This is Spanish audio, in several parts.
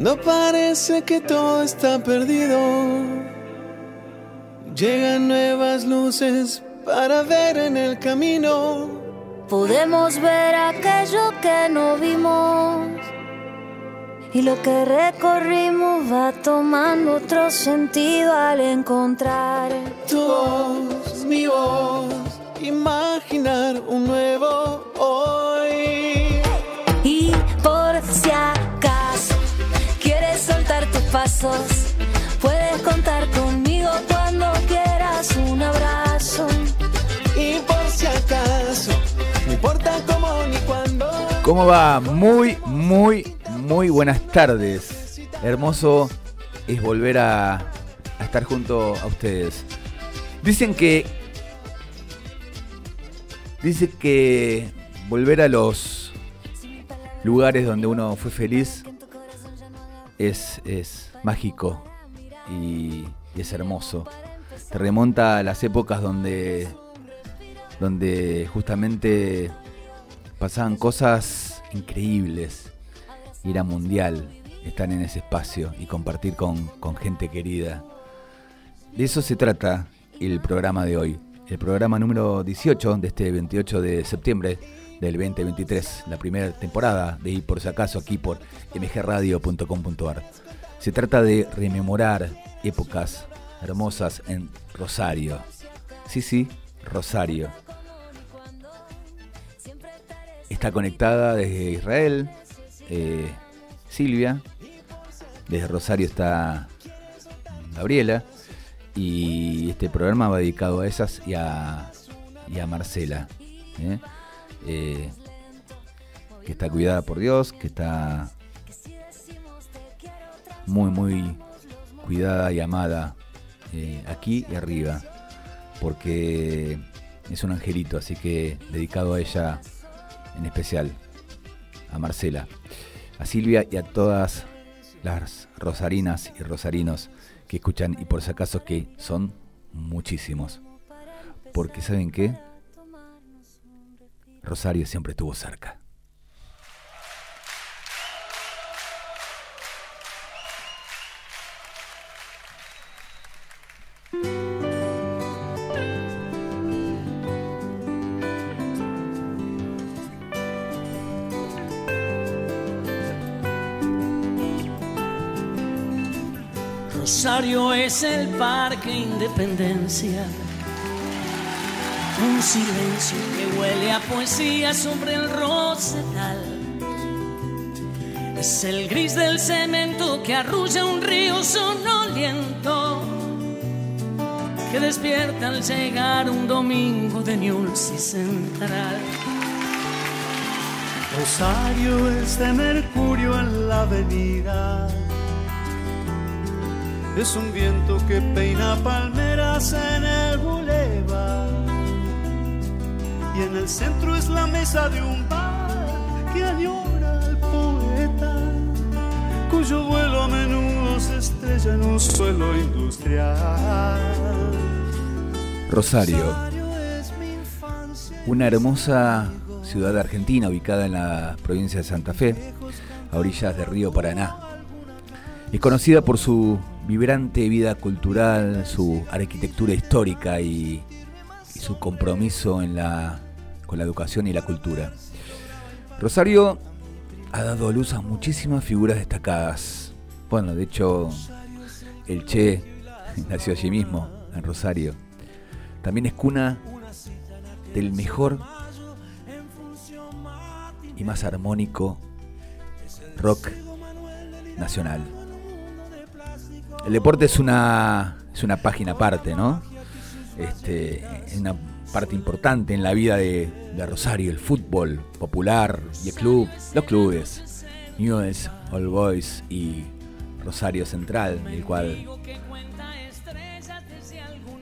Cuando parece que todo está perdido, llegan nuevas luces para ver en el camino. Podemos ver aquello que no vimos y lo que recorrimos va tomando otro sentido al encontrar tu voz, mi voz, imaginar un nuevo hoy. Pasos, puedes contar conmigo cuando quieras un abrazo. Y por si acaso, no importa cómo ni cuándo. ¿Cómo va? Muy, muy, muy buenas tardes. Hermoso es volver a, a estar junto a ustedes. Dicen que. Dice que volver a los lugares donde uno fue feliz es, es mágico y, es hermoso. Te remonta a las épocas donde, donde justamente pasaban cosas increíbles. Ir a mundial, estar en ese espacio y compartir con, con gente querida. De eso se trata el programa de hoy. El programa número 18 de este 28 de septiembre del 2023, la primera temporada de Ir por si acaso aquí por mgradio.com.ar. Se trata de rememorar épocas hermosas en Rosario. Sí, sí, Rosario. Está conectada desde Israel, eh, Silvia. Desde Rosario está Gabriela. Y este programa va dedicado a esas y a, y a Marcela. ¿eh? Eh, que está cuidada por Dios, que está muy, muy cuidada y amada eh, aquí y arriba. Porque es un angelito, así que dedicado a ella en especial, a Marcela, a Silvia y a todas las rosarinas y rosarinos que escuchan y por si acaso que son muchísimos. Porque ¿saben qué? Rosario siempre estuvo cerca. Rosario es el parque Independencia. Un silencio que huele a poesía sobre el rosedal. Es el gris del cemento que arrulla un río sonoliento. Que despierta al llegar un domingo de Newell's Central. Rosario es de mercurio en la avenida. Es un viento que peina palmeras en el bulevar. Y en el centro es la mesa de un bar que añora al poeta, cuyo vuelo a menudo se estrella en un suelo industrial. Rosario, una hermosa ciudad argentina ubicada en la provincia de Santa Fe, a orillas del río Paraná. Es conocida por su vibrante vida cultural, su arquitectura histórica y, y su compromiso en la, con la educación y la cultura. Rosario ha dado luz a muchísimas figuras destacadas. Bueno, de hecho, el Che nació allí mismo, en Rosario. También es cuna del mejor y más armónico rock nacional. El deporte es una, es una página aparte, ¿no? Este, parte importante en la vida de, de Rosario, el fútbol popular y el club, los clubes, Newell's, All Boys y Rosario Central, el cual,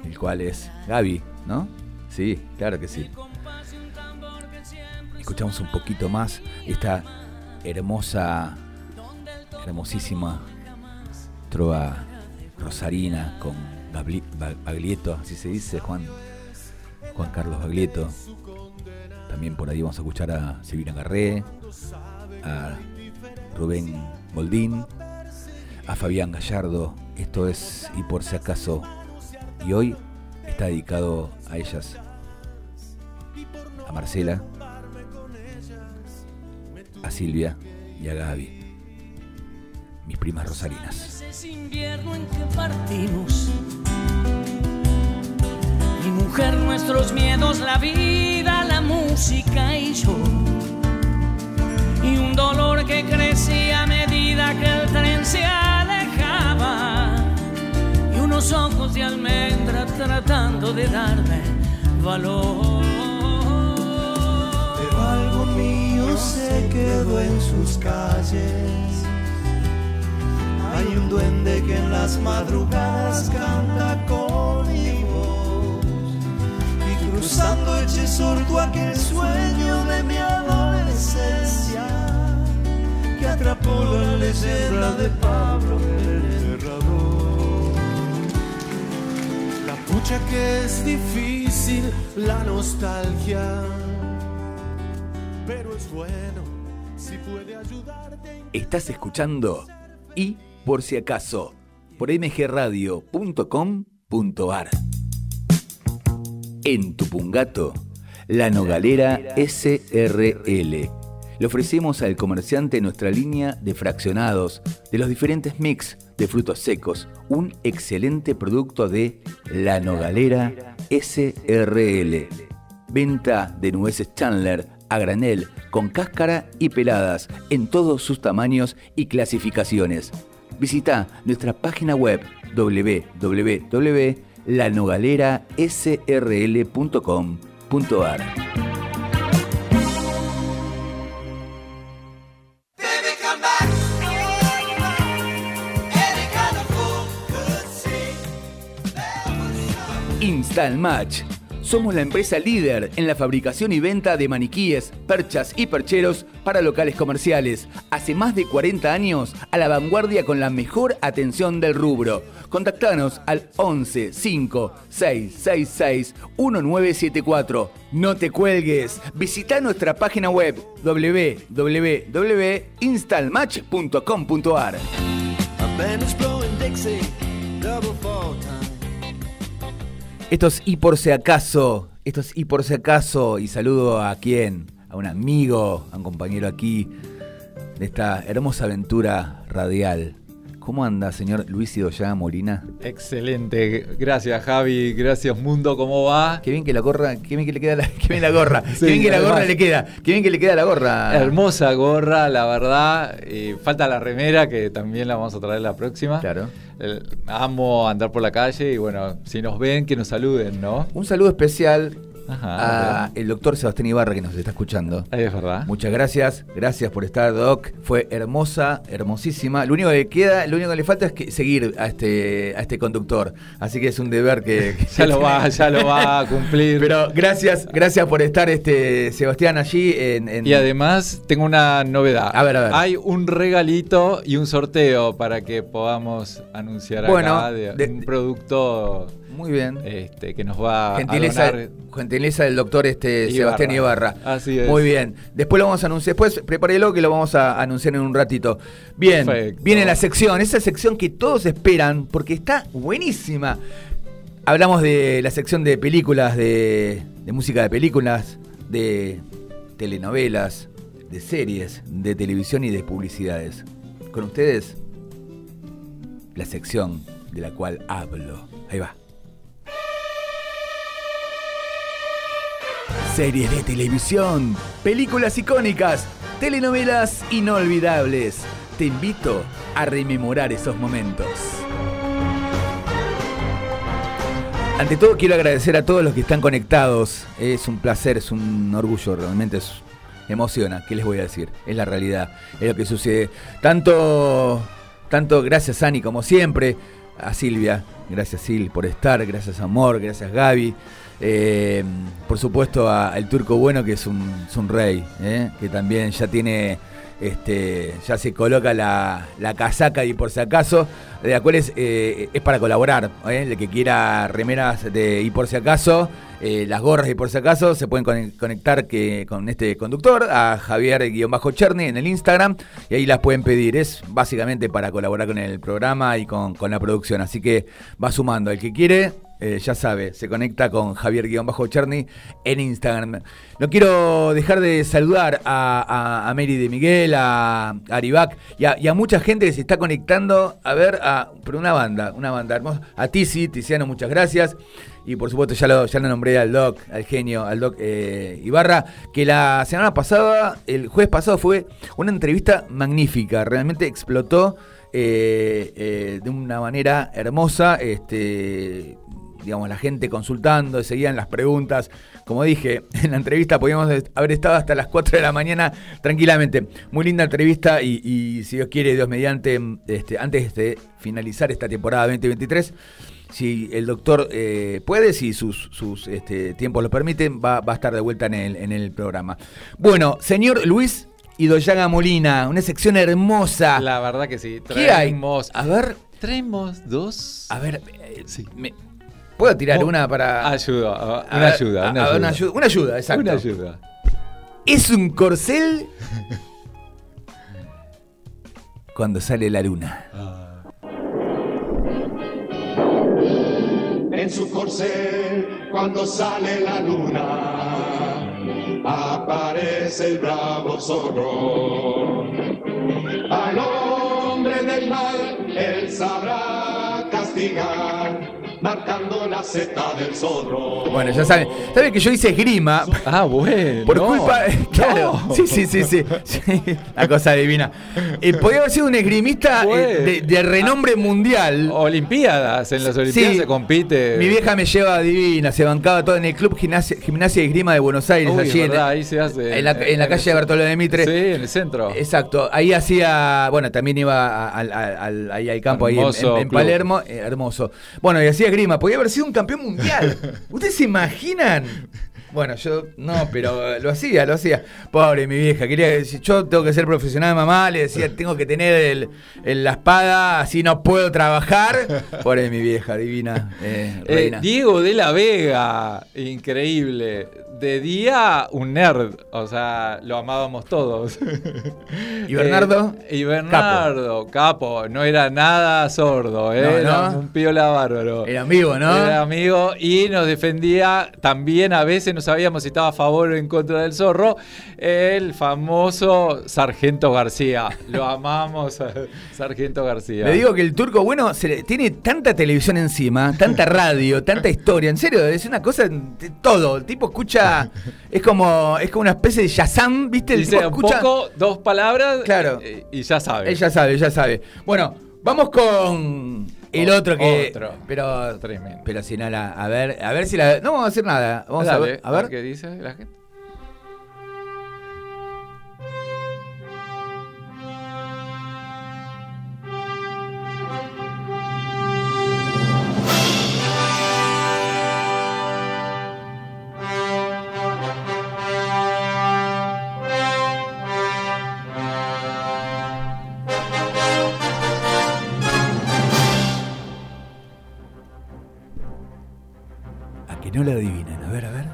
el cual es Gaby, ¿no? Sí, claro que sí. Escuchamos un poquito más esta hermosa, hermosísima trova rosarina con Baglietto, así se dice, Juan, Juan Carlos Baglietto. También por ahí vamos a escuchar a Silvina Garré, a Rubén Moldín, a Fabián Gallardo. Esto es Y por si acaso. Y hoy está dedicado a ellas. A Marcela, a Silvia y a Gaby. Mis primas rosarinas. Partimos. Nuestros miedos, la vida, la música y yo. Y un dolor que crecía a medida que el tren se alejaba. Y unos ojos de almendra tratando de darme valor. Pero algo mío se quedó en sus calles. Hay un duende que en las madrugadas canta con Eche sordo aquel sueño de mi adolescencia. Que atrapó la leyenda de Pablo el Enterrador. La pucha que es difícil, la nostalgia. Pero es bueno si puede ayudarte. Estás escuchando y por si acaso por mgradio.com.ar. En Tupungato, la Nogalera SRL. Le ofrecemos al comerciante nuestra línea de fraccionados de los diferentes mix de frutos secos, un excelente producto de La Nogalera SRL. Venta de nueces Chandler a granel, con cáscara y peladas, en todos sus tamaños y clasificaciones. Visita nuestra página web www.lanogalerasrl.com.ar. Install Match. Somos la empresa líder en la fabricación y venta de maniquíes, perchas y percheros para locales comerciales. Hace más de 40 años a la vanguardia con la mejor atención del rubro. Contactanos al 11 5 666 1974. No te cuelgues. Visita nuestra página web www.installmatch.com.ar. Esto es y por si acaso, esto es y por si acaso, y saludo a quién, a un amigo, a un compañero aquí de esta hermosa aventura radial. ¿Cómo anda, señor Luis Idoya Molina? Excelente, gracias Javi, gracias Mundo, ¿cómo va? Qué bien que la gorra, qué bien que le queda la, qué bien la gorra, Sí, qué bien que la gorra le queda, qué bien que le queda la gorra. Hermosa gorra, la verdad. eh, falta la remera, que también la vamos a traer la próxima. Claro. Eh, amo andar por la calle y bueno, si nos ven, que nos saluden, ¿no? Un saludo especial Ajá, a el doctor Sebastián Ibarra que nos está escuchando. Ahí es verdad. Muchas gracias, gracias por estar, Doc. Fue hermosa, hermosísima. Lo único que queda, lo único que le falta es que seguir a este, a este conductor. Así que es un deber que. que Ya lo va, ya lo va a cumplir. Pero gracias, gracias por estar, este Sebastián, allí en. en- Y además tengo una novedad. A ver, a ver. Hay un regalito y un sorteo para que podamos anunciar Bueno, acá de, de- un producto Muy bien. este, que nos va Gentileza, a donar. gentileza del doctor este Ibarra. Sebastián Ibarra. Así es. Muy bien. Después lo vamos a anunciar. Después prepárelo que lo vamos a anunciar en un ratito. Bien. Perfecto. Viene la sección. Esa sección que todos esperan porque está buenísima. Hablamos de la sección de películas, de, de música de películas, de telenovelas, de series, de televisión y de publicidades. Con ustedes, la sección de la cual hablo. Ahí va. Series de televisión, películas icónicas, telenovelas inolvidables. Te invito a rememorar esos momentos. Ante todo quiero agradecer a todos los que están conectados. Es un placer, es un orgullo, realmente es, emociona. ¿Qué les voy a decir? Es la realidad, es lo que sucede. Tanto, tanto gracias Ani como siempre, a Silvia, gracias Sil por estar, gracias Amor, gracias Gaby. Eh, por supuesto al turco bueno que es un, rey, ¿eh? que también ya tiene, este, ya se coloca la, la casaca y por si acaso, de las cuales eh, es para colaborar. ¿eh? El que quiera remeras de y por si acaso, eh, las gorras y por si acaso, se pueden con- conectar que, con este conductor, a Javier-Cherny en el Instagram, y ahí las pueden pedir. Es básicamente para colaborar con el programa y con, con la producción. Así que va sumando. El que quiere, eh, ya sabe, se conecta con Javier-Cherny en Instagram. No quiero dejar de saludar a, Mary de Miguel, a, a Aribac y a, mucha gente que se está conectando a ver a pero una banda, una banda hermosa. A Tizi, Tiziano, muchas gracias. Y por supuesto ya lo, nombré al Doc, al genio, al Doc eh, Ibarra, que la semana pasada, el jueves pasado fue una entrevista magnífica, realmente explotó eh, de una manera hermosa. Este, digamos, la gente consultando, seguían las preguntas. Como dije, en la entrevista podíamos haber estado hasta las 4 de la mañana tranquilamente. Muy linda entrevista y, y si Dios quiere, Dios mediante, este, antes de finalizar esta temporada 2023, si el doctor eh, puede, si sus, sus este, tiempos lo permiten, va, va, a estar de vuelta en el, en el programa. Bueno, señor Luis Idoyaga Molina, una sección hermosa. La verdad que sí. ¿Qué hay? A ver, Traemos dos. a ver, eh, Sí. me- ¿puedo tirar una para... Ayuda, una ayuda, una a ayuda. una ayuda. Una ayuda, exacto. Una ayuda. Es un corcel cuando sale la luna. En su corcel, cuando sale la luna, aparece el bravo zorro. Al hombre del mal, él sabrá castigar, marcando la seta del zorro. Bueno, ya saben. Saben que yo hice esgrima Ah, bueno. por no, culpa. Claro, no. sí, sí, sí, sí. La cosa divina. Eh, podía haber sido un esgrimista eh, de, de renombre mundial. Olimpiadas, en las Olimpiadas Sí. se compite. Mi vieja me lleva divina, se bancaba todo en el Club Gimnasia, Gimnasia y Esgrima de Buenos Aires, Uy, allí en, ahí se hace. en la, en la calle de Bertolo de Mitre. Sí, en el centro. Exacto, ahí hacía, bueno, también iba al- al- al- ahí al campo, ahí en- Hermoso en, en. Palermo, eh, hermoso. Bueno, y hacía grima, podía haber sido un campeón mundial. ¿Ustedes se imaginan? Bueno, yo no, pero lo hacía, lo hacía. Pobre mi vieja, quería que si yo tengo que ser profesional mamá, le decía, tengo que tener el, el- la espada, así no puedo trabajar. Pobre mi vieja, divina, eh, Eh, reina. Diego de la Vega, increíble. De día, un nerd. O sea, lo amábamos todos. ¿Y Bernardo? Eh, y Bernardo, capo. No era nada sordo, ¿eh? No, no. era un piola bárbaro. Era amigo, ¿no? Era amigo y nos defendía también a veces, no sabíamos si estaba a favor o en contra del zorro, el famoso Sargento García. Lo amamos, Sargento García. Le digo que el turco, bueno, se le- tiene tanta televisión encima, tanta radio, tanta historia. En serio, es una cosa de todo. El tipo escucha, es como, es como una especie de Shazam, ¿viste? El Dice tipo un escucha. poco, dos palabras Claro. eh, y ya sabe. Ella sabe, ya sabe. Bueno, vamos con el otro que. otro. Pero. Tremendo. Pero si no la. A ver, a ver si la. No vamos a hacer nada. Vamos a Dale, ver. A ver. qué dice la gente. No la adivinan. A ver, a ver.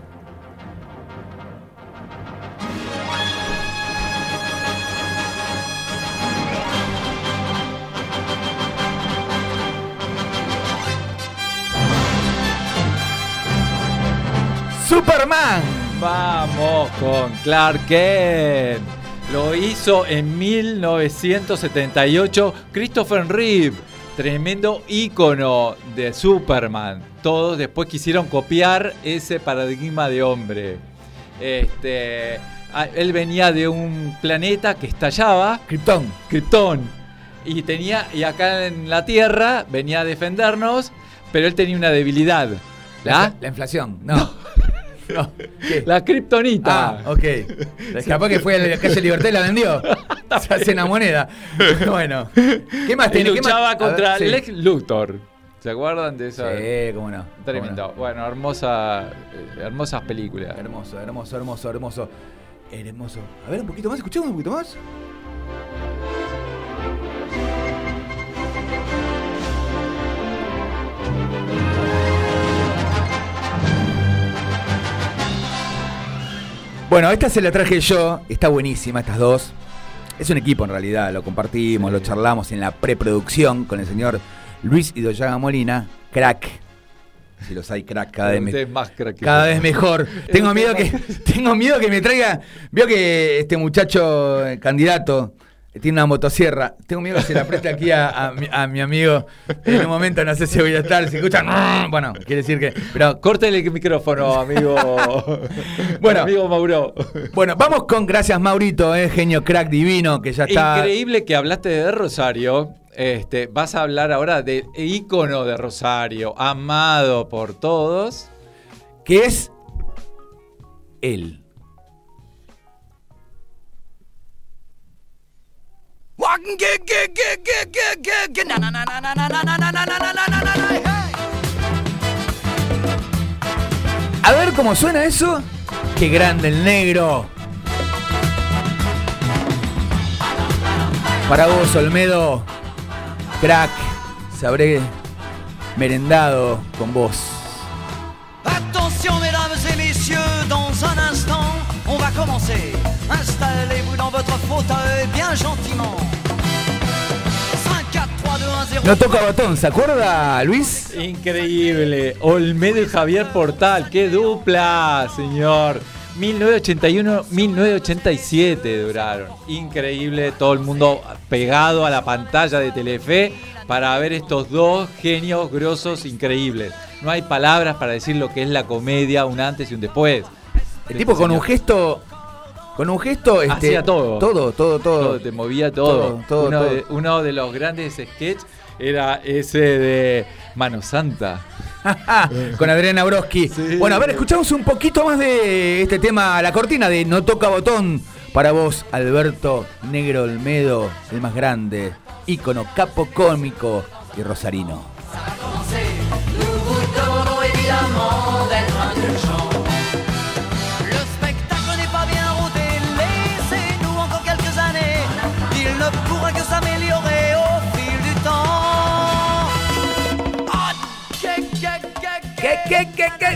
Superman. Vamos con Clark Kent. Lo hizo en 1978 Christopher Reeve, tremendo ícono de Superman. Todos después quisieron copiar ese paradigma de hombre. Este, él venía de un planeta que estallaba, Krypton. Krypton, y tenía y acá en la Tierra venía a defendernos, pero él tenía una debilidad. ¿La? La inflación. No. no. ¿Qué? La Kryptonita. Ah, ok. Capaz que fue a la calle Libertad y la vendió. Se hace una moneda. Bueno. ¿Qué más tiene? ¿Qué más? luchaba A ver, contra sí. Lex Luthor. ¿Se acuerdan de esa? Sí, cómo no. Tremendo. Cómo. Bueno, hermosa, eh, hermosas películas. Hermoso, hermoso, hermoso, hermoso. Hermoso. A ver, un poquito más, escuchemos un poquito más. Bueno, esta se la traje yo, está buenísima estas dos. Es un equipo en realidad, lo compartimos, sí. lo charlamos en la preproducción con el señor Luis Idoyaga Molina, crack. Si los hay crack cada vez, me- más crack cada vez mejor. Tengo miedo que tengo miedo que me traiga, veo que este muchacho eh, candidato eh, tiene una motosierra. Tengo miedo que se la preste aquí a, a mi, a mi amigo. En un momento no sé si voy a estar, si escuchan, bueno, quiere decir que pero Córtele el micrófono, amigo. Bueno. amigo Mauro. bueno, vamos con gracias Maurito, eh, genio crack divino que ya está Increíble que hablaste de Rosario. Este, vas a hablar ahora del ícono de Rosario, amado por todos. que es él. A ver cómo suena eso. Qué grande el negro. Para vos, Olmedo, crack, se habré merendado con vos. Attention mesdames et messieurs, dans un instant, on va commencer. Installez-vous dans votre fauteuil bien gentiment. 5, 4, 3, 2, 1, 0. No toca botón, ¿se acuerda, Luis? Increíble. Olmedo y Javier Portal. ¡Qué dupla, señor! 1981-1987 duraron. Increíble. Todo el mundo pegado a la pantalla de Telefe para ver estos dos genios grosos increíbles. No hay palabras para decir lo que es la comedia, un antes y un después. El tipo con un gesto. Con un gesto. Este, Hacía todo. Todo, todo, todo. Todo, te movía todo. Todo, todo, uno, todo. De, uno de los grandes sketches era ese de Mano Santa. con Adriana Broski. Sí. Bueno, a ver, escuchamos un poquito más de este tema, la cortina de No toca botón. Para vos, Alberto Negro Olmedo, el más grande, ícono capo cómico y rosarino.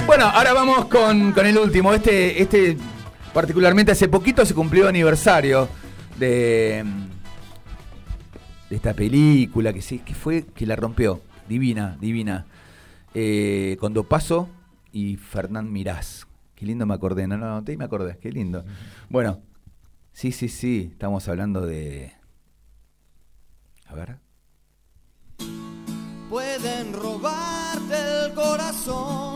Bueno, ahora vamos con, con el último. Este, este, particularmente hace poquito se cumplió aniversario de, de esta película que que fue que la rompió. Divina, divina. Eh, con Dopaso y Fernán Mirás. Qué lindo me acordé, no, no, no, te me acordé, qué lindo. Bueno, sí, sí, sí, estamos hablando de. A ver. Pueden robarte el corazón,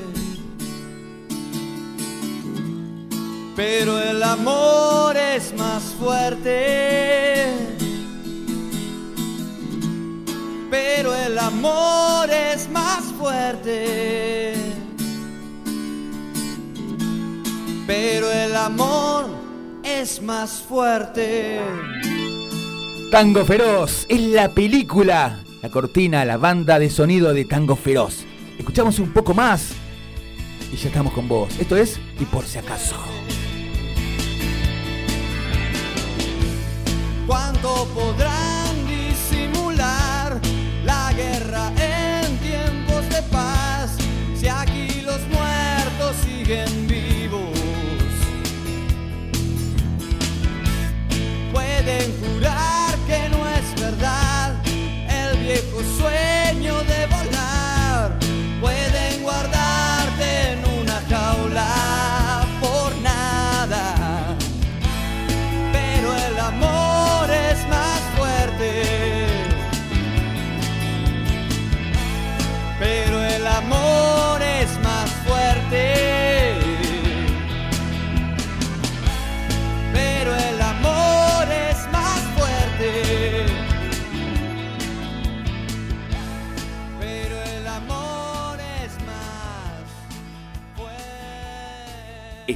Pero el amor es más fuerte. Pero el amor es más fuerte. Pero el amor es más fuerte. Tango Feroz es la película, la cortina, la banda de sonido de Tango Feroz. Escuchamos un poco más y ya estamos con vos. Esto es Y por si acaso. ¿Cuánto podrán disimular la guerra en tiempos de paz? Si aquí los muertos siguen vivos. Pueden jurar que no es verdad el viejo sueño de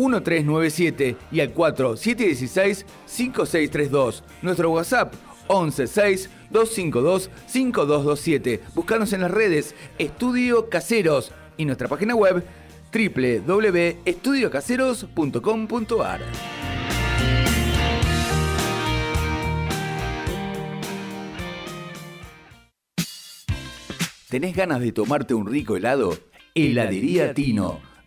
4734-1397 y al 4716-5632. Nuestro WhatsApp 116-252-5227. Buscanos en las redes Estudio Caseros y nuestra página web www.estudiocaseros.com.ar. ¿Tenés ganas de tomarte un rico helado? Heladería Tino.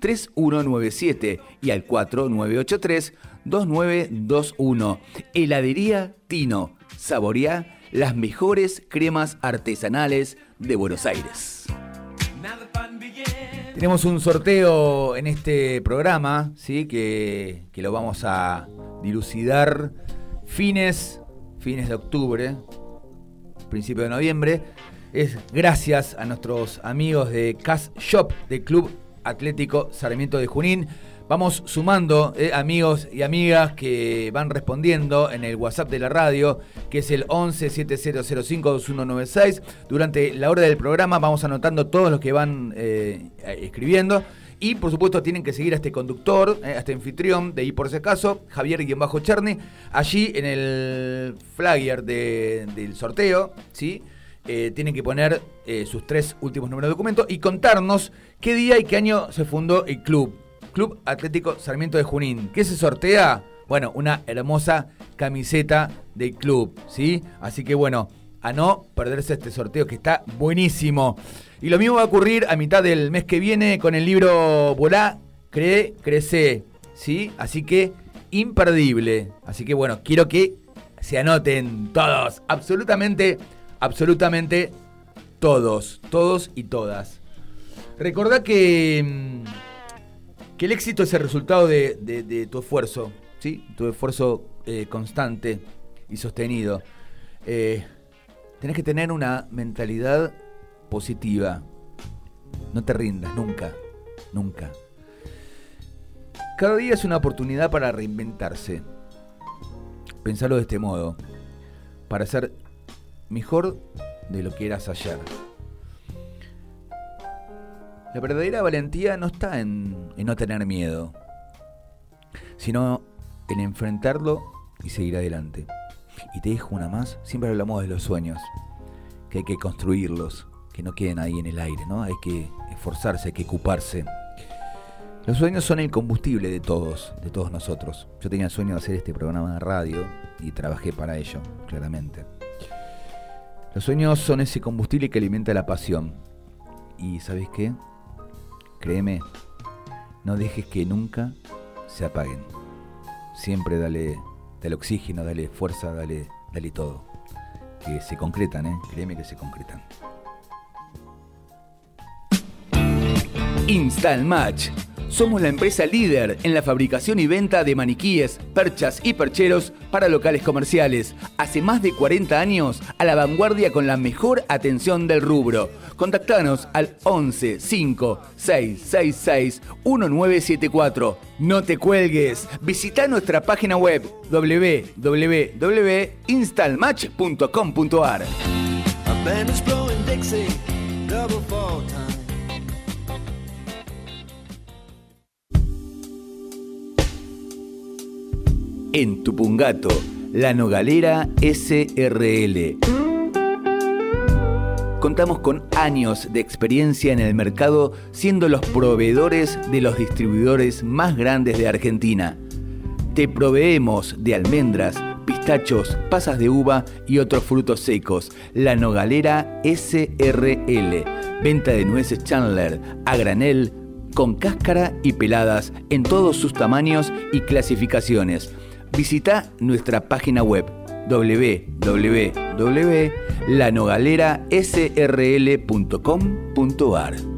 3197 y al 4983 2921. Heladería Tino. Saboreá las mejores cremas artesanales de Buenos Aires. Tenemos un sorteo en este programa, ¿sí? que, que lo vamos a dilucidar fines, fines de octubre, principio de noviembre. Es gracias a nuestros amigos de Cash Shop del Club Atlético Sarmiento de Junín. Vamos sumando eh, amigos y amigas que van respondiendo en el WhatsApp de la radio, que es el 11 7005 2196. Durante la hora del programa vamos anotando todos los que van eh, escribiendo. Y por supuesto tienen que seguir a este conductor, eh, a este anfitrión de ahí por si acaso, Javier-Cherny, allí en el flyer del sorteo, ¿sí? Tienen que poner sus tres últimos números de documento y contarnos qué día y qué año se fundó el club. Club Atlético Sarmiento de Junín. ¿Qué se sortea? Bueno, una hermosa camiseta del club, ¿sí? Así que bueno, a no perderse este sorteo que está buenísimo. Y lo mismo va a ocurrir a mitad del mes que viene con el libro Volá, Cree, Crece, ¿sí? Así que imperdible. Así que bueno, quiero que se anoten todos, absolutamente, absolutamente todos, todos y todas. Recordá que mm, que el éxito es el resultado de, tu esfuerzo, ¿sí? Tu esfuerzo eh, constante y sostenido. Eh, tenés que tener una mentalidad positiva. No te rindas, nunca, nunca. Cada día es una oportunidad para reinventarse. Pensarlo de este modo, para ser mejor de lo que eras ayer. La verdadera valentía no está en, no tener miedo, sino en enfrentarlo y seguir adelante. Y te dejo una más, siempre hablamos de los sueños, que hay que construirlos, que no queden ahí en el aire, ¿no? Hay que esforzarse, hay que ocuparse. Los sueños son el combustible de todos, de todos nosotros. Yo tenía el sueño de hacer este programa de radio y trabajé para ello, claramente. Los sueños son ese combustible que alimenta la pasión. ¿Y sabes qué? Créeme, no dejes que nunca se apaguen. Siempre dale, dale oxígeno, dale fuerza, dale, dale todo. Que se concretan, ¿eh? Créeme que se concretan. Install Match somos la empresa líder en la fabricación y venta de maniquíes, perchas y percheros para locales comerciales. Hace más de 40 años a la vanguardia con la mejor atención del rubro. Contactanos al 11 5 666 1974. No te cuelgues. Visita nuestra página web www.installmatch.com.ar. en Tupungato, La Nogalera SRL. Contamos con años de experiencia en el mercado siendo los proveedores de los distribuidores más grandes de Argentina. Te proveemos de almendras, pistachos, pasas de uva y otros frutos secos. La Nogalera SRL. Venta de nueces Chandler a granel, con cáscara y peladas en todos sus tamaños y clasificaciones. Visita nuestra página web www.lanogalerasrl.com.ar.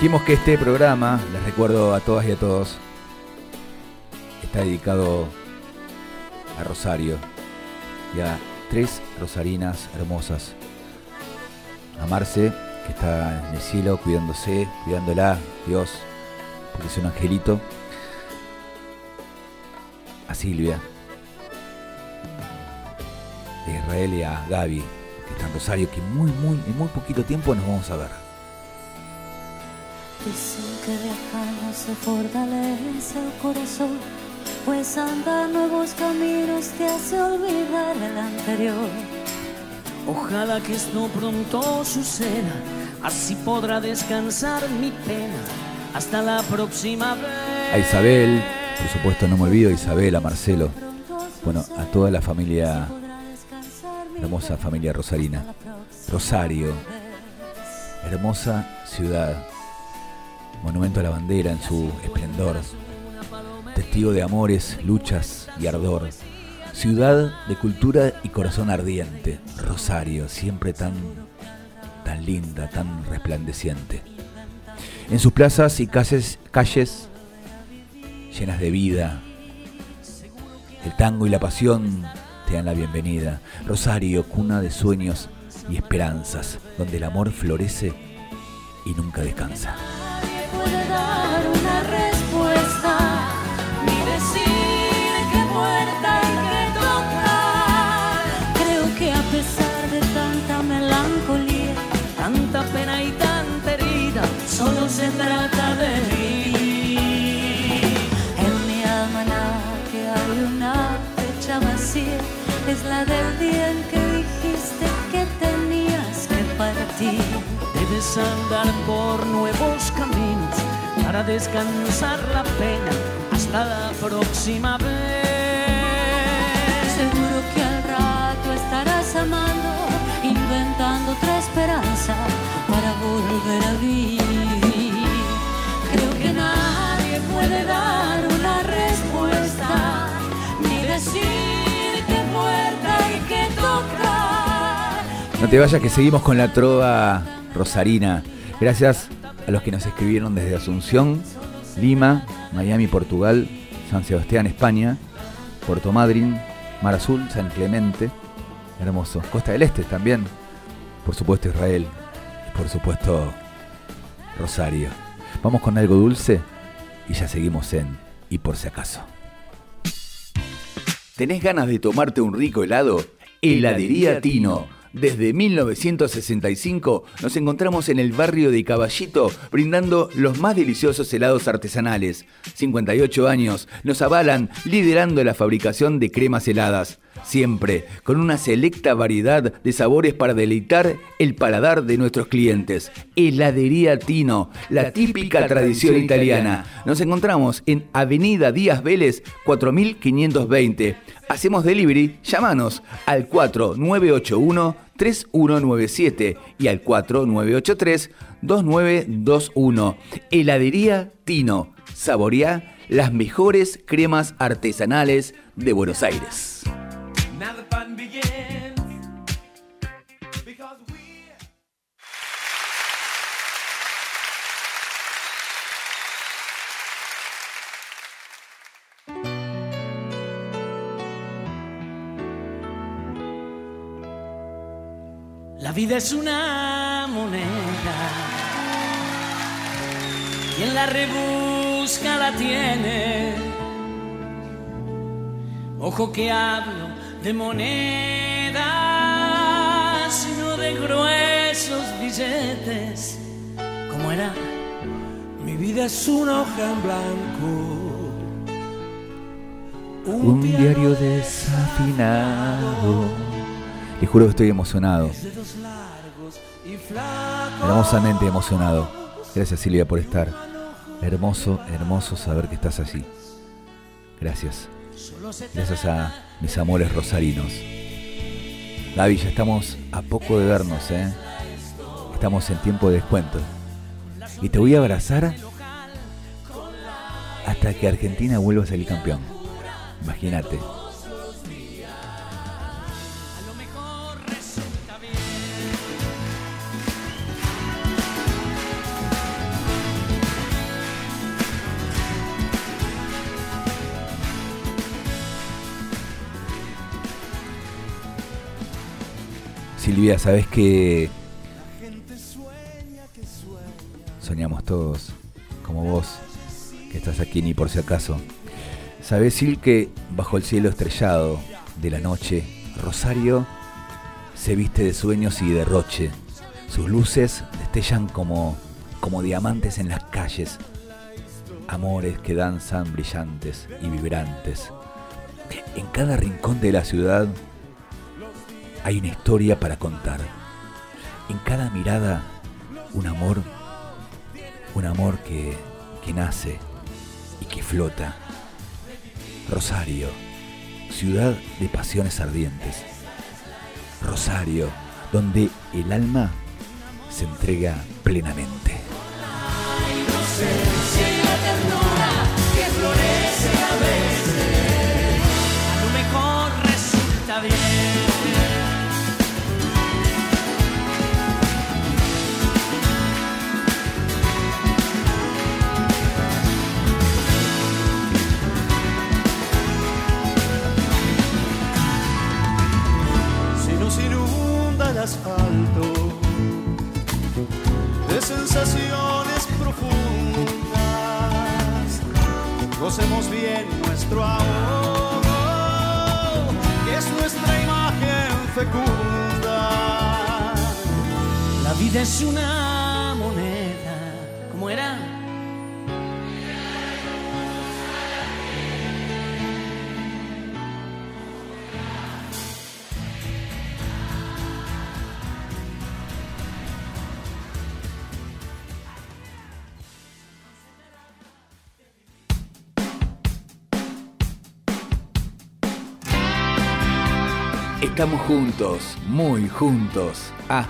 Dijimos que este programa, les recuerdo a todas y a todos, está dedicado a Rosario y a tres rosarinas hermosas. A Marce, que está en el cielo cuidándose, cuidándola, Dios, porque es un angelito. A Silvia, de Israel y a Gaby, que está en Rosario, que muy, muy, en muy poquito tiempo nos vamos a ver. Dicen que viajando se fortalece el corazón, pues andar nuevos caminos te hace olvidar el anterior. Ojalá que esto pronto suceda, así podrá descansar mi pena. Hasta la próxima vez. A Isabel, por supuesto no me olvido, Isabel, a Marcelo, bueno, a toda la familia, hermosa familia rosarina. Rosario, hermosa ciudad, monumento a la bandera en su esplendor, testigo de amores, luchas y ardor, ciudad de cultura y corazón ardiente, Rosario, siempre tan, tan linda, tan resplandeciente. En sus plazas y calles, calles llenas de vida, el tango y la pasión te dan la bienvenida. Rosario, cuna de sueños y esperanzas, donde el amor florece y nunca descansa. Dar una respuesta, ni decir qué puerta hay que tocar. Creo que a pesar de tanta melancolía, Tanta pena y tanta herida, solo se trata de mí. en mi almanaque hay una fecha vacía, es la del día en que dijiste que tenías que partir. Debes andar por nuevos caminos para descansar la pena hasta la próxima vez. Seguro que al rato estarás amando, inventando otra esperanza para volver a vivir. Creo que nadie puede dar una respuesta, ni decir qué puerta hay que tocar. No te vayas que seguimos con la trova rosarina. Gracias a los que nos escribieron desde Asunción, Lima, Miami, Portugal, San Sebastián, España, Puerto Madryn, Mar Azul, San Clemente, hermoso. Costa del Este también, por supuesto Israel y por supuesto Rosario. Vamos con algo dulce y ya seguimos en Y por si acaso. ¿Tenés ganas de tomarte un rico helado? Heladería Tino. Desde 1965 nos encontramos en el barrio de Caballito brindando los más deliciosos helados artesanales. 58 años nos avalan liderando la fabricación de cremas heladas. Siempre con una selecta variedad de sabores para deleitar el paladar de nuestros clientes. Heladería Tino, la típica tradición italiana. Nos encontramos en Avenida Díaz Vélez 4520. Hacemos delivery, llámanos al 4981-3197 y al 4983-2921. Heladería Tino. Saboreá las mejores cremas artesanales de Buenos Aires. Fun begins. Because we. La vida es una moneda. Quien la rebusca la tiene. Ojo que hablo de monedas, no de gruesos billetes. Como era mi vida es una hoja en blanco. Un diario desafinado. Les juro que estoy emocionado. Y. Hermosamente emocionado. Gracias Silvia por estar. Hermoso, hermoso saber que estás allí. Gracias. Gracias a mis amores rosarinos. Gaby, ya estamos a poco de vernos, ¿eh? Estamos en tiempo de descuento. Y te voy a abrazar hasta que Argentina vuelva a salir campeón. Imagínate. ¿Sabes que soñamos todos, como vos, que estás aquí ni por si acaso? ¿Sabes, Sil, que bajo el cielo estrellado de la noche, Rosario se viste de sueños y derroche? Sus luces destellan como, como diamantes en las calles, amores que danzan brillantes y vibrantes. En cada rincón de la ciudad hay una historia para contar. En cada mirada, un amor, un amor que, que nace y que flota. Rosario, ciudad de pasiones ardientes. Rosario, donde el alma se entrega plenamente. Asfalto de sensaciones profundas. Gocemos bien nuestro ahogo, que es nuestra imagen fecunda. La vida es una Estamos juntos, muy juntos. Ah,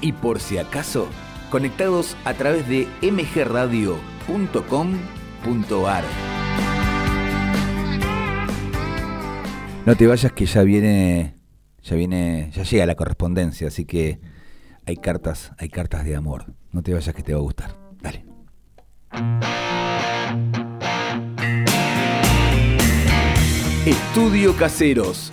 y por si acaso, conectados a través de mgradio.com.ar. No te vayas que ya viene, ya viene, ya llega la correspondencia, así que hay cartas, hay cartas de amor. No te vayas que te va a gustar. Dale. Estudio Caseros.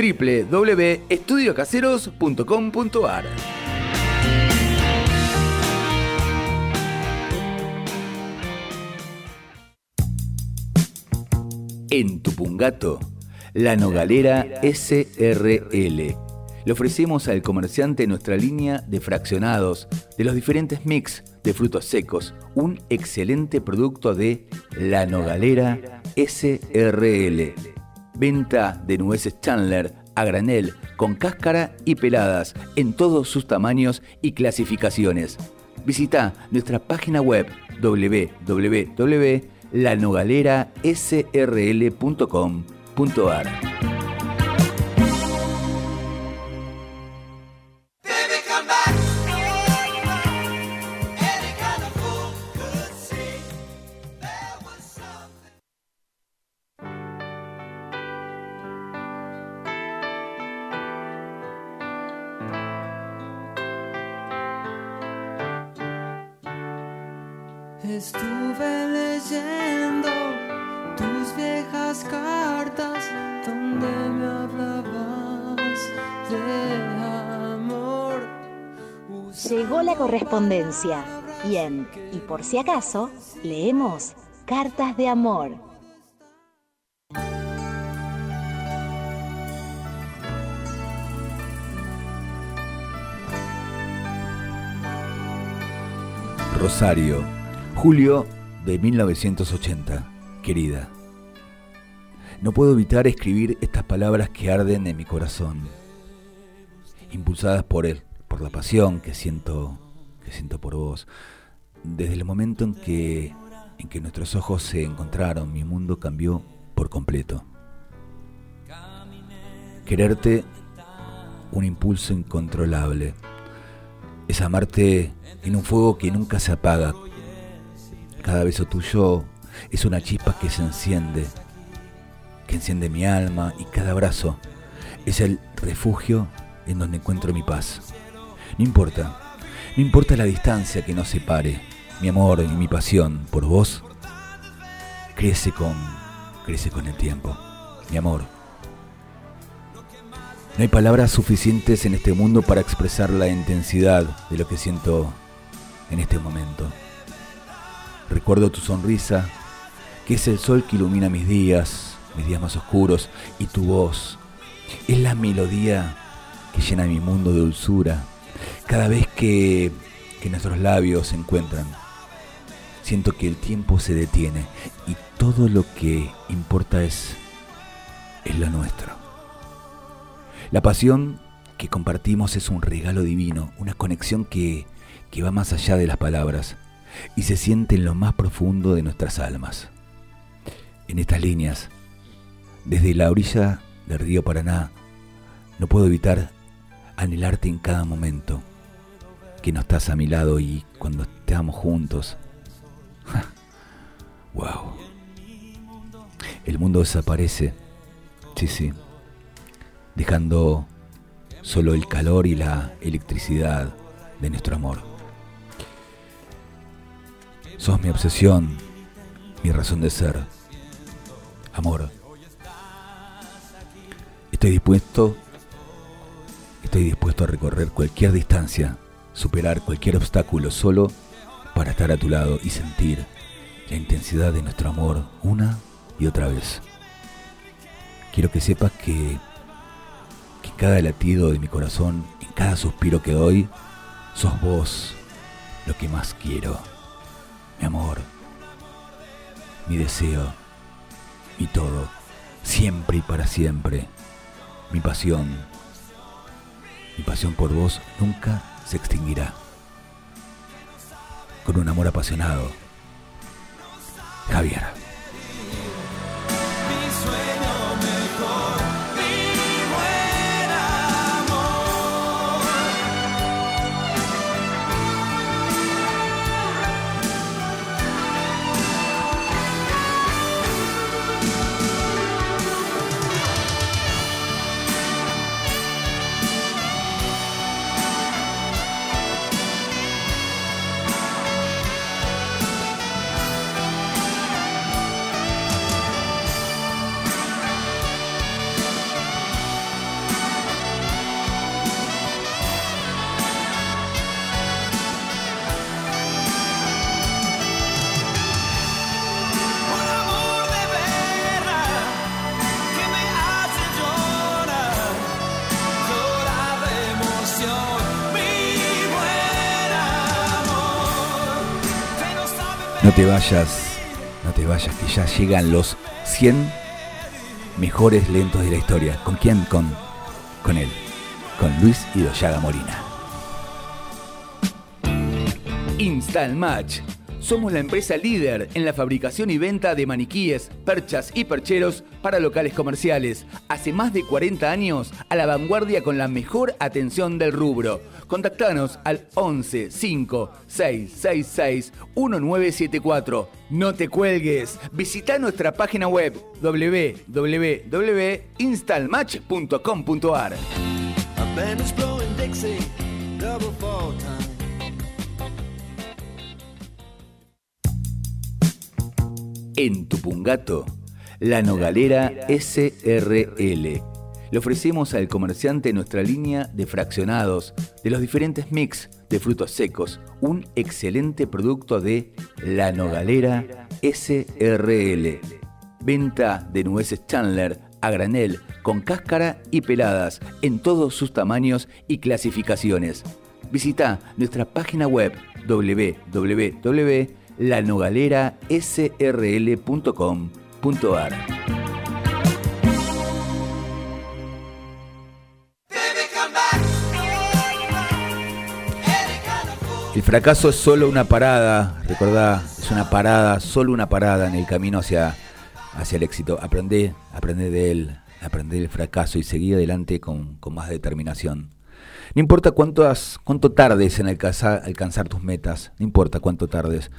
www.estudiocaseros.com.ar. En Tupungato, la Nogalera SRL. Le ofrecemos al comerciante nuestra línea de fraccionados de los diferentes mix de frutos secos, un excelente producto de La Nogalera SRL. Venta de nueces Chandler a granel, con cáscara y peladas, en todos sus tamaños y clasificaciones. Visita nuestra página web www.lanogalerasrl.com.ar. Correspondencia. Bien, y por si acaso, leemos Cartas de Amor. Rosario, julio de 1980. Querida, no puedo evitar escribir estas palabras que arden en mi corazón, impulsadas por él, por la pasión que siento, siento por vos. Desde el momento en que, en que nuestros ojos se encontraron, mi mundo cambió por completo. Quererte, un impulso incontrolable. Es amarte en un fuego que nunca se apaga. Cada beso tuyo es una chispa que se enciende, que enciende mi alma y cada abrazo es el refugio en donde encuentro mi paz. No importa, no importa la distancia que nos separe, mi amor y mi pasión por vos crece con, crece con el tiempo. Mi amor. No hay palabras suficientes en este mundo para expresar la intensidad de lo que siento en este momento. Recuerdo tu sonrisa, que es el sol que ilumina mis días, mis días más oscuros, y tu voz es la melodía que llena mi mundo de dulzura. Cada vez que, nuestros labios se encuentran, siento que el tiempo se detiene y todo lo que importa es, es lo nuestro. La pasión que compartimos es un regalo divino, una conexión que, que va más allá de las palabras y se siente en lo más profundo de nuestras almas. En estas líneas, desde la orilla del río Paraná, no puedo evitar anhelarte en cada momento, que no estás a mi lado y cuando estamos juntos. wow. El mundo desaparece, sí, sí, dejando solo el calor y la electricidad de nuestro amor. Sos mi obsesión, mi razón de ser. Amor. Estoy dispuesto, estoy dispuesto a recorrer cualquier distancia, superar cualquier obstáculo solo para estar a tu lado y sentir la intensidad de nuestro amor una y otra vez. Quiero que sepas que, que cada latido de mi corazón, en cada suspiro que doy, sos vos lo que más quiero. Mi amor, mi deseo, mi todo, siempre y para siempre. Mi pasión, mi pasión por vos nunca se extinguirá. Con un amor apasionado. Javier. Te vayas, no te vayas, que ya llegan los 100 mejores lentos de la historia. ¿Con quién? Con, con él, con Luis Hiroyaga Morina. Install Match. Somos la empresa líder en la fabricación y venta de maniquíes, perchas y percheros para locales comerciales. Hace más de 40 años a la vanguardia con la mejor atención del rubro. Contactanos al 11 5 6 6 6 1974. No te cuelgues. Visita nuestra página web www.installmatch.com.ar. en Tupungato, La Nogalera SRL. Le ofrecemos al comerciante nuestra línea de fraccionados de los diferentes mix de frutos secos, un excelente producto de La Nogalera SRL. Venta de nueces Chandler a granel, con cáscara y peladas en todos sus tamaños y clasificaciones. Visita nuestra página web www.lanogalerasrl.com.ar. El fracaso es solo una parada, recordá, es una parada, solo una parada en el camino hacia, hacia el éxito. Aprende, aprende de él, aprende del fracaso y seguí adelante con, con más determinación. No importa cuántas, cuánto tardes en alcanzar, alcanzar tus metas, no importa cuánto tardes.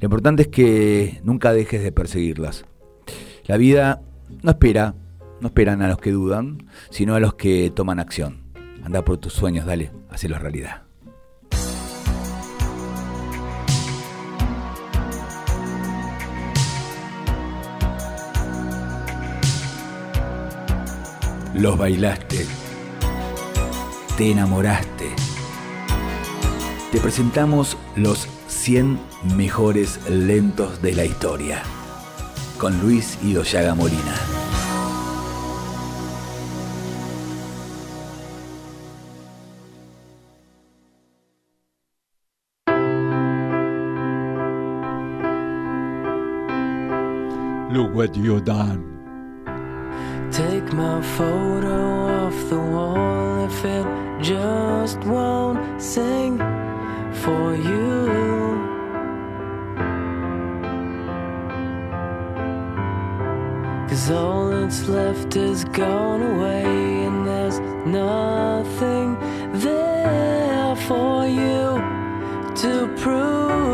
Lo importante es que nunca dejes de perseguirlas. La vida no espera, no esperan a los que dudan, sino a los que toman acción. Anda por tus sueños, dale, hacelos realidad. Los bailaste. Te enamoraste. Te presentamos los 100 mejores lentos de la historia. Con Luis Idoyaga Molina. Look what you done. Take my photo off the wall it just won't sing for you. Cause all that's left is gone away, and there's nothing there for you to prove.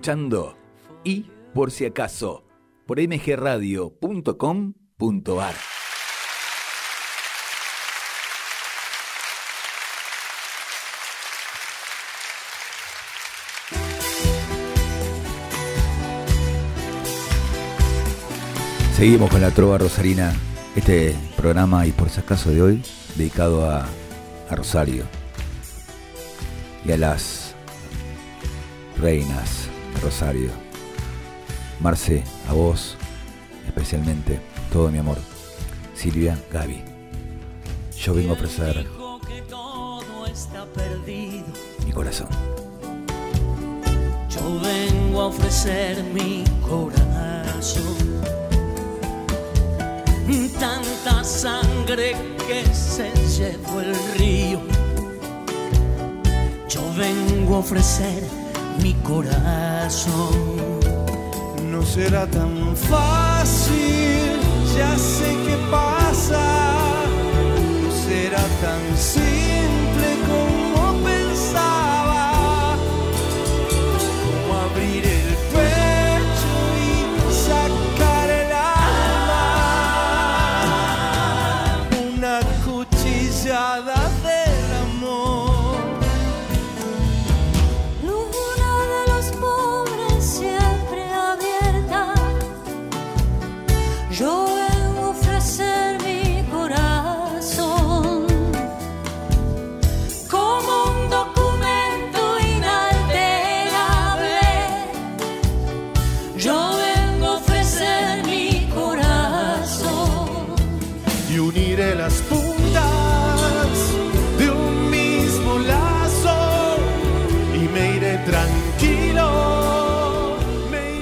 Escuchando y por si acaso por mgradio.com.ar. Seguimos con la trova rosarina, este programa y por si acaso de hoy dedicado a, a Rosario y a las reinas Rosario. Marce, a vos especialmente, todo mi amor. Silvia, Gaby. Yo vengo a ofrecer mi corazón. Yo vengo a ofrecer mi corazón. Tanta sangre que se llevó el río. vengo a ofrecer mi corazón. No será tan fácil, ya sé qué pasa. No será tan simple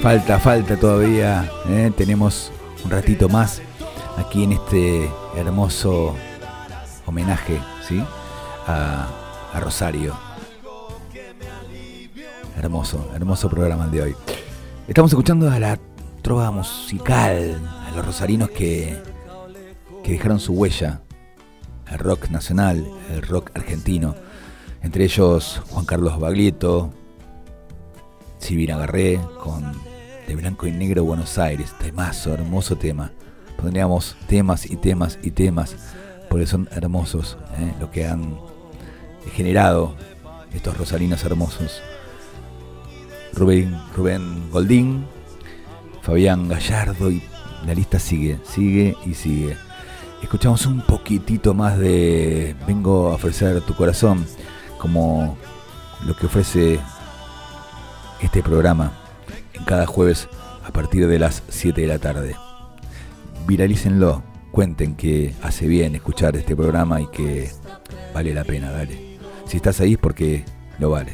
Falta, falta todavía. ¿eh? Tenemos un ratito más aquí en este hermoso homenaje ¿sí? a, Rosario. Hermoso, hermoso programa de hoy. Estamos escuchando a la trova musical, a los rosarinos que, que dejaron su huella, el rock nacional, el rock argentino. Entre ellos Juan Carlos Baglietto, Silvina Garré con De Blanco y Negro Buenos Aires. Temazo, hermoso tema. Pondríamos temas y temas y temas porque son hermosos ¿eh? lo que han generado estos rosarinos hermosos. Rubén, Rubén Goldín, Fabián Gallardo y la lista sigue, sigue y sigue. Escuchamos un poquitito más de Vengo a ofrecer tu corazón como lo que ofrece este programa cada jueves a partir de las 7 de la tarde. Viralícenlo, cuenten que hace bien escuchar este programa y que vale la pena, dale. Si estás ahí es porque lo vale.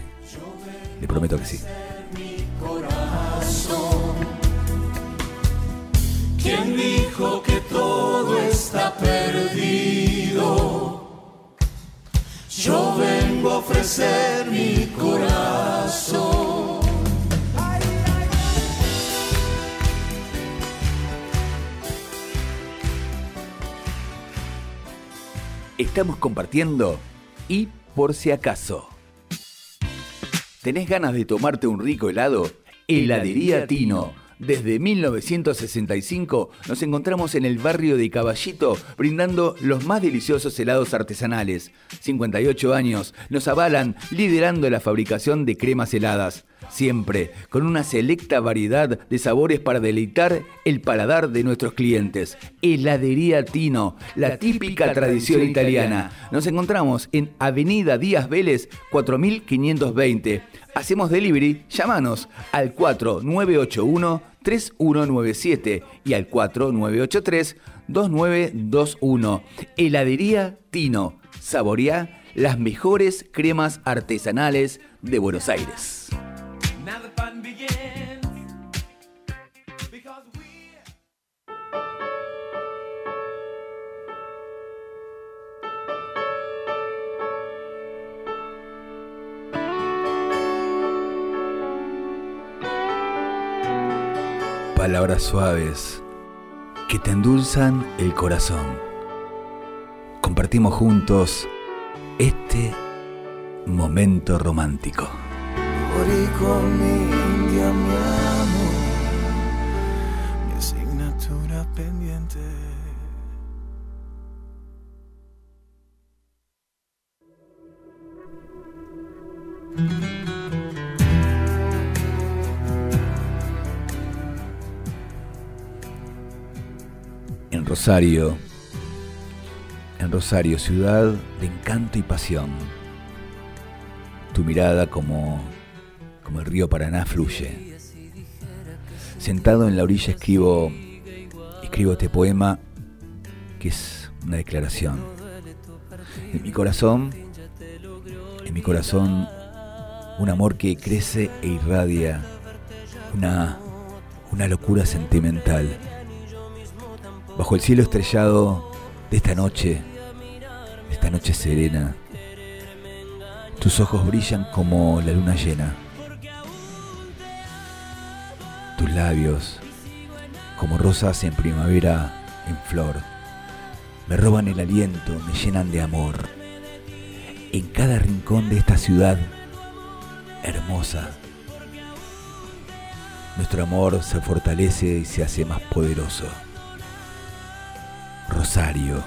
Le prometo que sí. ¿Quién dijo que todo está perdido? Yo vengo a ofrecer mi corazón. Estamos compartiendo y por si acaso. ¿Tenés ganas de tomarte un rico helado? Heladería Tino. Desde 1965 nos encontramos en el barrio de Caballito brindando los más deliciosos helados artesanales. 58 años nos avalan liderando la fabricación de cremas heladas. Siempre con una selecta variedad de sabores para deleitar el paladar de nuestros clientes. Heladería Tino, la típica tradición italiana. Nos encontramos en Avenida Díaz Vélez 4520. Hacemos delivery, llámanos al 4981 3197 y al 4983 2921. Heladería Tino. Saboreá las mejores cremas artesanales de Buenos Aires. Now the fun begins. Because we Palabras suaves que te endulzan el corazón. Compartimos juntos este momento romántico. Boricua, mi India, mi amor, mi asignatura pendiente. En Rosario, en Rosario, ciudad de encanto y pasión. Tu mirada como, como el río Paraná fluye. Sentado en la orilla escribo, escribo este poema que es una declaración. En mi corazón, en mi corazón, un amor que crece e irradia, una, una locura sentimental. Bajo el cielo estrellado de esta noche, esta noche serena, Tus ojos brillan como la luna llena. Tus labios, como rosas en primavera en flor, me roban el aliento, me llenan de amor. En cada rincón de esta ciudad hermosa, nuestro amor se fortalece y se hace más poderoso. Rosario,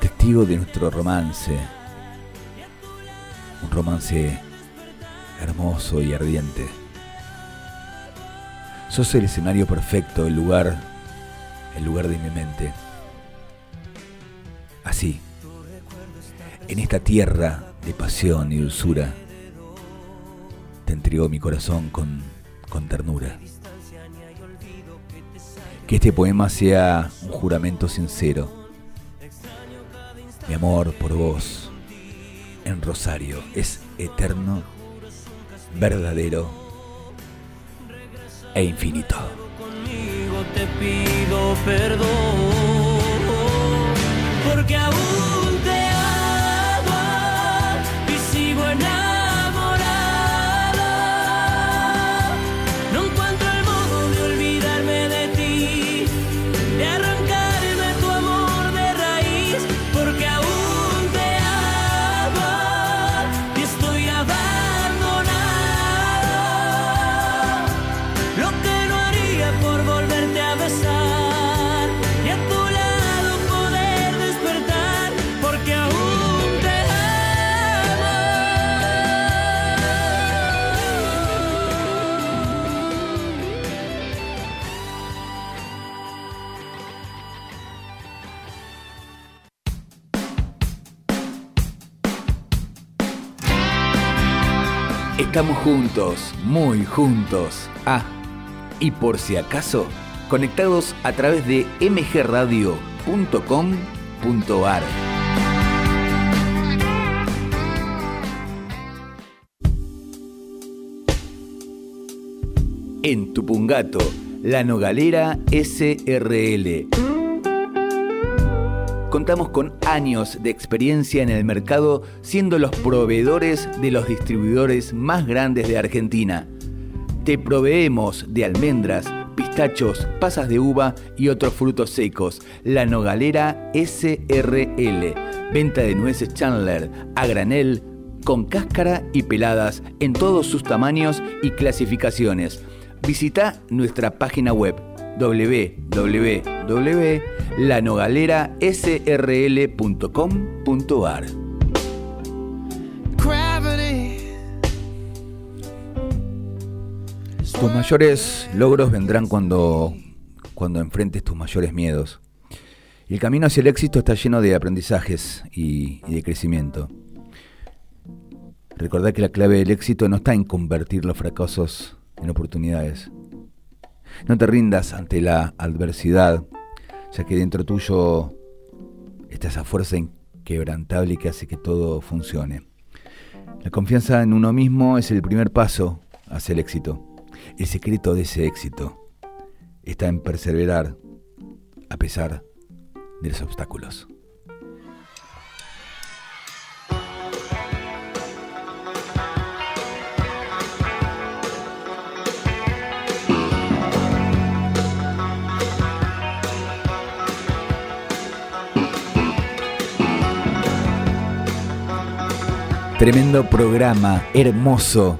testigo de nuestro romance, un romance hermoso y ardiente. Sos el escenario perfecto, el lugar, el lugar de mi mente. Así, en esta tierra de pasión y dulzura, te entrego mi corazón con, con ternura. Que este poema sea un juramento sincero. Mi amor por vos en Rosario es eterno, verdadero e infinito. Conmigo te pido perdón, porque aún Estamos juntos, muy juntos. Ah, y por si acaso, conectados a través de mgradio.com.ar. En Tupungato, La Nogalera SRL. Contamos con años de experiencia en el mercado siendo los proveedores de los distribuidores más grandes de Argentina. Te proveemos de almendras, pistachos, pasas de uva y otros frutos secos. La Nogalera SRL. Venta de nueces Chandler a granel, con cáscara y peladas en todos sus tamaños y clasificaciones. Visita nuestra página web www.lanogalerasrl.com.ar Tus mayores logros vendrán cuando, cuando enfrentes tus mayores miedos. El camino hacia el éxito está lleno de aprendizajes y, y de crecimiento. Recordad que la clave del éxito no está en convertir los fracasos en oportunidades. No te rindas ante la adversidad, ya que dentro tuyo está esa fuerza inquebrantable que hace que todo funcione. La confianza en uno mismo es el primer paso hacia el éxito. El secreto de ese éxito está en perseverar a pesar de los obstáculos. Tremendo programa, hermoso.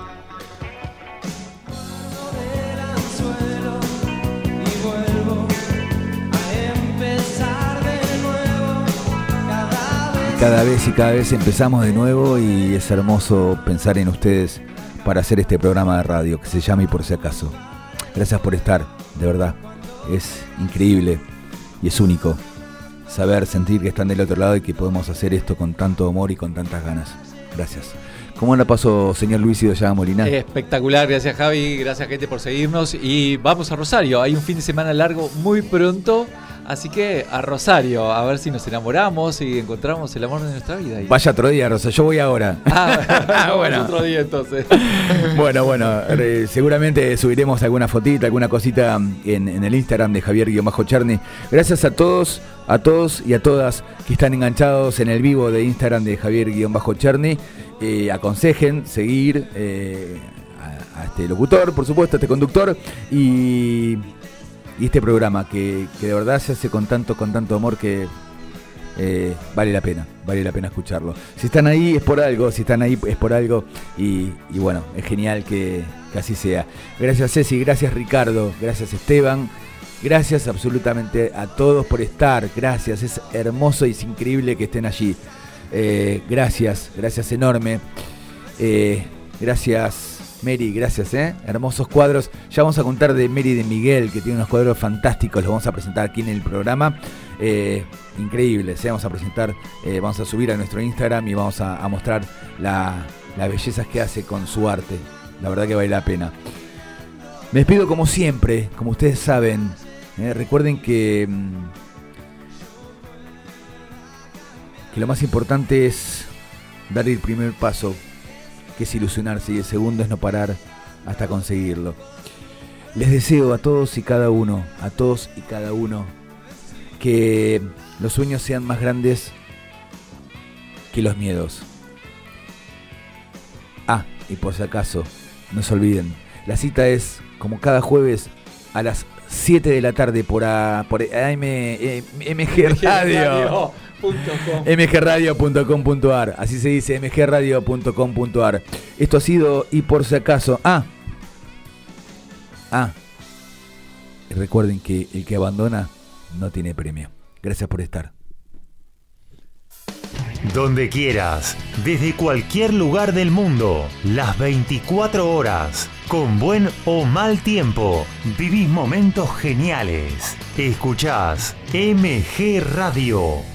Cada vez y cada vez empezamos de nuevo y es hermoso pensar en ustedes para hacer este programa de radio que se llama Y por si acaso. Gracias por estar, de verdad. Es increíble y es único saber, sentir que están del otro lado y que podemos hacer esto con tanto amor y con tantas ganas. Gracias. ¿Cómo la pasó, señor Luis Idoya Molina? Espectacular, gracias Javi, gracias gente por seguirnos y vamos a Rosario. Hay un fin de semana largo muy pronto, Así que a Rosario, a ver si nos enamoramos y encontramos el amor de nuestra vida. Vaya otro día, Rosa, yo voy ahora. Ah, Bueno. otro día entonces. Bueno, bueno, eh, seguramente subiremos alguna fotita, alguna cosita en, en el Instagram de Javier-Cherny. Gracias a todos, a todos y a todas que están enganchados en el vivo de Instagram de Javier-Cherny. Eh, aconsejen seguir eh, a, a este locutor, por supuesto, a este conductor y, y este programa que, que de verdad se hace con tanto, con tanto amor que eh, vale la pena, vale la pena escucharlo. Si están ahí es por algo, si están ahí es por algo y, y bueno, es genial que, que así sea. Gracias Ceci, gracias Ricardo, gracias Esteban, gracias absolutamente a todos por estar, gracias, es hermoso y es increíble que estén allí. Eh, gracias, gracias enorme. Eh, gracias Mary, gracias, ¿eh? hermosos cuadros. Ya vamos a contar de Mary de Miguel, que tiene unos cuadros fantásticos, los vamos a presentar aquí en el programa. Eh, increíbles, ¿eh? vamos a presentar, eh, vamos a subir a nuestro Instagram y vamos a, mostrar la- las bellezas que hace con su arte. La verdad que vale la pena. Me despido como siempre, como ustedes saben. ¿eh? Recuerden mm, que lo más importante es dar el primer paso, que es ilusionarse, y el segundo es no parar hasta conseguirlo. Les deseo a todos y cada uno, a todos y cada uno, que los sueños sean más grandes que los miedos. Ah, y por si acaso, no se olviden, la cita es como cada jueves a las 7 de la tarde por, a, por AM, MG Radio. mgradio.com.ar, así se dice, mgradio.com.ar. Esto ha sido y por si acaso, ah, ah, recuerden que el que abandona no tiene premio. Gracias por estar. Donde quieras, desde cualquier lugar del mundo, las 24 horas, con buen o mal tiempo, vivís momentos geniales. Escuchás MG Radio.